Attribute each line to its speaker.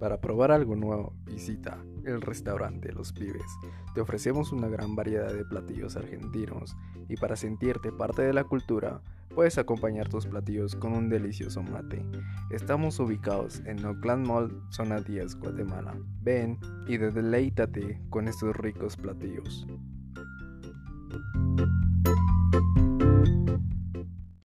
Speaker 1: Para probar algo nuevo, visita el restaurante Los Pibes. Te ofrecemos una gran variedad de platillos argentinos y para sentirte parte de la cultura, puedes acompañar tus platillos con un delicioso mate. Estamos ubicados en Oakland Mall, zona 10, Guatemala. Ven y deleítate con estos ricos platillos.